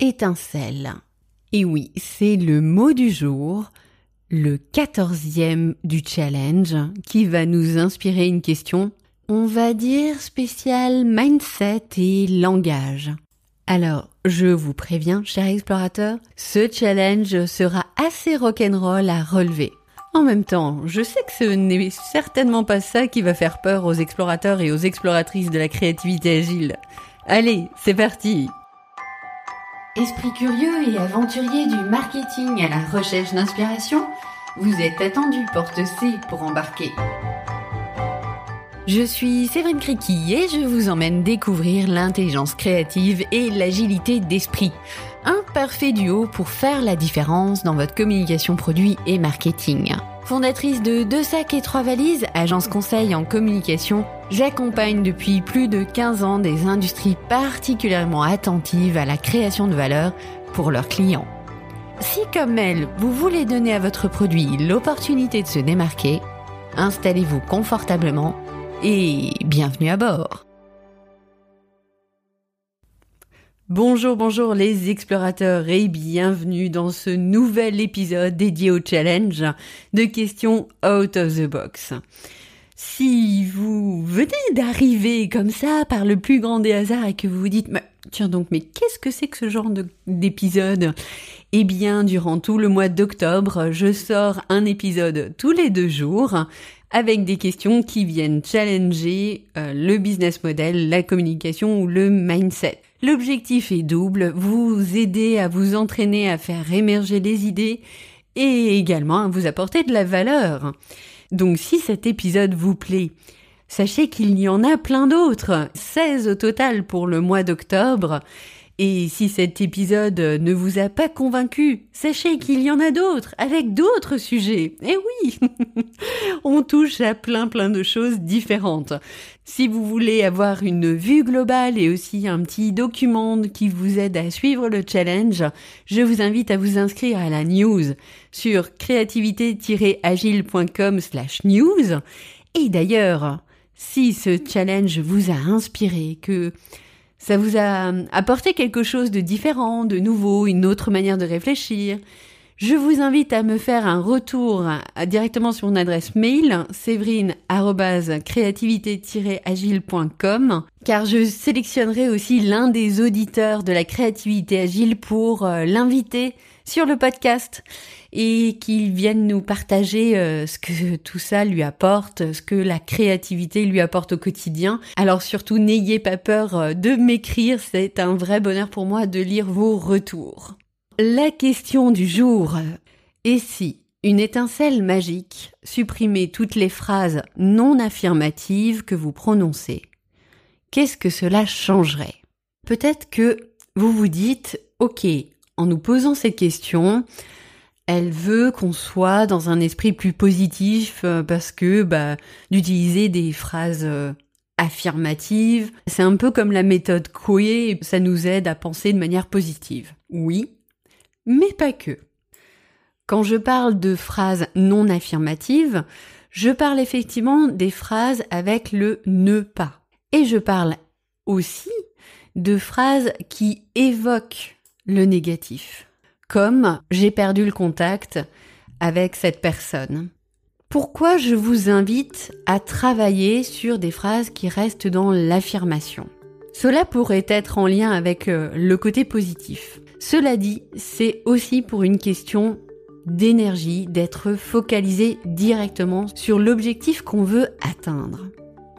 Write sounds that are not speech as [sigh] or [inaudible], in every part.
étincelle. Et oui, c'est le mot du jour, le quatorzième du challenge, qui va nous inspirer une question, on va dire spéciale mindset et langage. Alors, je vous préviens, chers explorateurs, ce challenge sera assez rock'n'roll à relever. En même temps, je sais que ce n'est certainement pas ça qui va faire peur aux explorateurs et aux exploratrices de la créativité agile. Allez, c'est parti Esprit curieux et aventurier du marketing à la recherche d'inspiration, vous êtes attendu porte C pour embarquer. Je suis Séverine Criqui et je vous emmène découvrir l'intelligence créative et l'agilité d'esprit. Un parfait duo pour faire la différence dans votre communication produit et marketing. Fondatrice de Deux sacs et trois valises, agence conseil en communication, j'accompagne depuis plus de 15 ans des industries particulièrement attentives à la création de valeur pour leurs clients. Si comme elle, vous voulez donner à votre produit l'opportunité de se démarquer, installez-vous confortablement et bienvenue à bord. Bonjour, bonjour les explorateurs et bienvenue dans ce nouvel épisode dédié au challenge de questions out of the box. Si vous venez d'arriver comme ça par le plus grand des hasards et que vous vous dites, tiens donc, mais qu'est-ce que c'est que ce genre d'épisode? Eh bien, durant tout le mois d'octobre, je sors un épisode tous les deux jours avec des questions qui viennent challenger euh, le business model, la communication ou le mindset. L'objectif est double, vous aider à vous entraîner à faire émerger les idées et également à vous apporter de la valeur. Donc si cet épisode vous plaît, sachez qu'il y en a plein d'autres, 16 au total pour le mois d'octobre, et si cet épisode ne vous a pas convaincu, sachez qu'il y en a d'autres, avec d'autres sujets. Eh oui [laughs] On touche à plein plein de choses différentes. Si vous voulez avoir une vue globale et aussi un petit document qui vous aide à suivre le challenge, je vous invite à vous inscrire à la news sur créativité-agile.com slash news. Et d'ailleurs, si ce challenge vous a inspiré, que ça vous a apporté quelque chose de différent, de nouveau, une autre manière de réfléchir? Je vous invite à me faire un retour directement sur mon adresse mail, séverine-créativité-agile.com, car je sélectionnerai aussi l'un des auditeurs de la créativité agile pour euh, l'inviter sur le podcast et qu'il vienne nous partager euh, ce que tout ça lui apporte, ce que la créativité lui apporte au quotidien. Alors surtout, n'ayez pas peur euh, de m'écrire, c'est un vrai bonheur pour moi de lire vos retours. La question du jour. Et si une étincelle magique supprimait toutes les phrases non affirmatives que vous prononcez Qu'est-ce que cela changerait? Peut-être que vous vous dites, ok, en nous posant cette question, elle veut qu'on soit dans un esprit plus positif euh, parce que bah, d'utiliser des phrases euh, affirmatives, c'est un peu comme la méthode Coué, ça nous aide à penser de manière positive. Oui, mais pas que. Quand je parle de phrases non affirmatives, je parle effectivement des phrases avec le ne pas. Et je parle aussi de phrases qui évoquent le négatif comme j'ai perdu le contact avec cette personne. Pourquoi je vous invite à travailler sur des phrases qui restent dans l'affirmation? Cela pourrait être en lien avec euh, le côté positif. Cela dit, c'est aussi pour une question d'énergie, d'être focalisé directement sur l'objectif qu'on veut atteindre.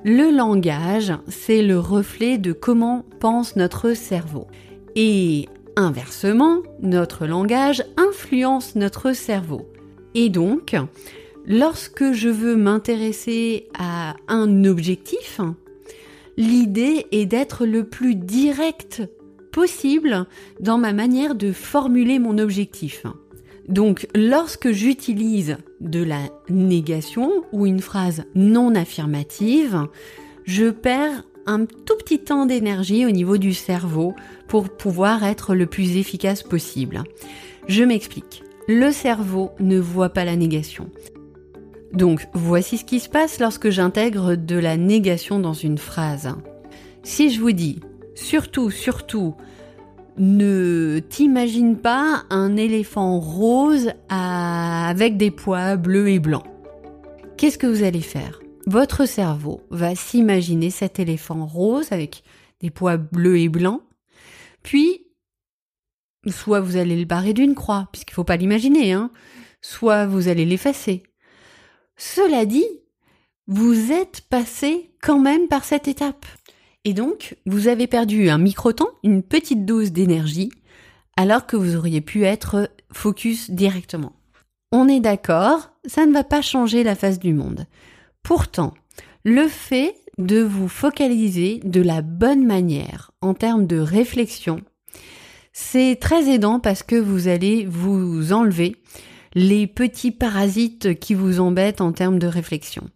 Le langage, c'est le reflet de comment pense notre cerveau. Et Inversement, notre langage influence notre cerveau. Et donc, lorsque je veux m'intéresser à un objectif, l'idée est d'être le plus direct possible dans ma manière de formuler mon objectif. Donc lorsque j'utilise de la négation ou une phrase non affirmative, je perds un tout petit temps d'énergie au niveau du cerveau pour pouvoir être le plus efficace possible. Je m'explique. Le cerveau ne voit pas la négation. Donc voici ce qui se passe lorsque j'intègre de la négation dans une phrase. Si je vous dis surtout, surtout, ne t'imagine pas un éléphant rose avec des pois bleus et blancs. Qu'est-ce que vous allez faire? Votre cerveau va s'imaginer cet éléphant rose avec des pois bleus et blancs, puis soit vous allez le barrer d'une croix, puisqu'il ne faut pas l'imaginer, hein, soit vous allez l'effacer. Cela dit, vous êtes passé quand même par cette étape. Et donc, vous avez perdu un micro-temps, une petite dose d'énergie, alors que vous auriez pu être focus directement. On est d'accord, ça ne va pas changer la face du monde. Pourtant, le fait de vous focaliser de la bonne manière en termes de réflexion, c'est très aidant parce que vous allez vous enlever les petits parasites qui vous embêtent en termes de réflexion.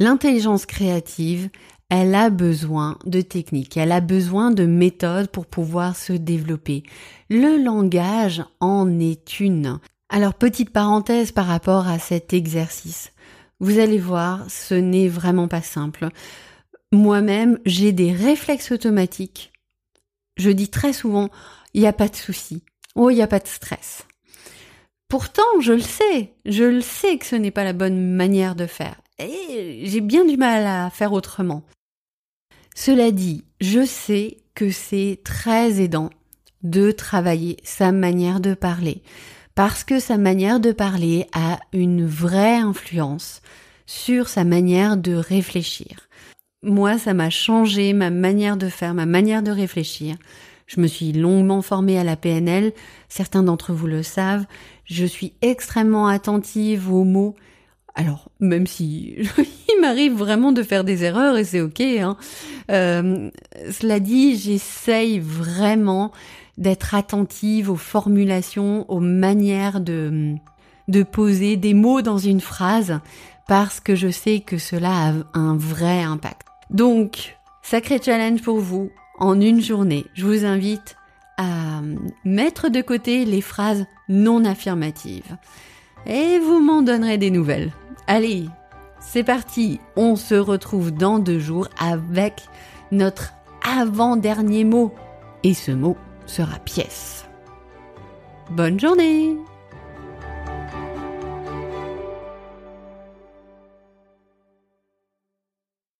L'intelligence créative, elle a besoin de techniques, elle a besoin de méthodes pour pouvoir se développer. Le langage en est une. Alors petite parenthèse par rapport à cet exercice. Vous allez voir, ce n'est vraiment pas simple. Moi-même, j'ai des réflexes automatiques. Je dis très souvent, il n'y a pas de souci. Oh, il n'y a pas de stress. Pourtant, je le sais. Je le sais que ce n'est pas la bonne manière de faire. Et j'ai bien du mal à faire autrement. Cela dit, je sais que c'est très aidant de travailler sa manière de parler, parce que sa manière de parler a une vraie influence sur sa manière de réfléchir. Moi, ça m'a changé ma manière de faire, ma manière de réfléchir. Je me suis longuement formée à la PNL, certains d'entre vous le savent. Je suis extrêmement attentive aux mots alors, même si [laughs] m'arrive vraiment de faire des erreurs et c'est ok, hein, euh, cela dit, j'essaye vraiment d'être attentive aux formulations, aux manières de, de poser des mots dans une phrase parce que je sais que cela a un vrai impact. Donc, sacré challenge pour vous en une journée. Je vous invite à mettre de côté les phrases non affirmatives et vous m'en donnerez des nouvelles. Allez, c'est parti, on se retrouve dans deux jours avec notre avant-dernier mot. Et ce mot sera pièce. Bonne journée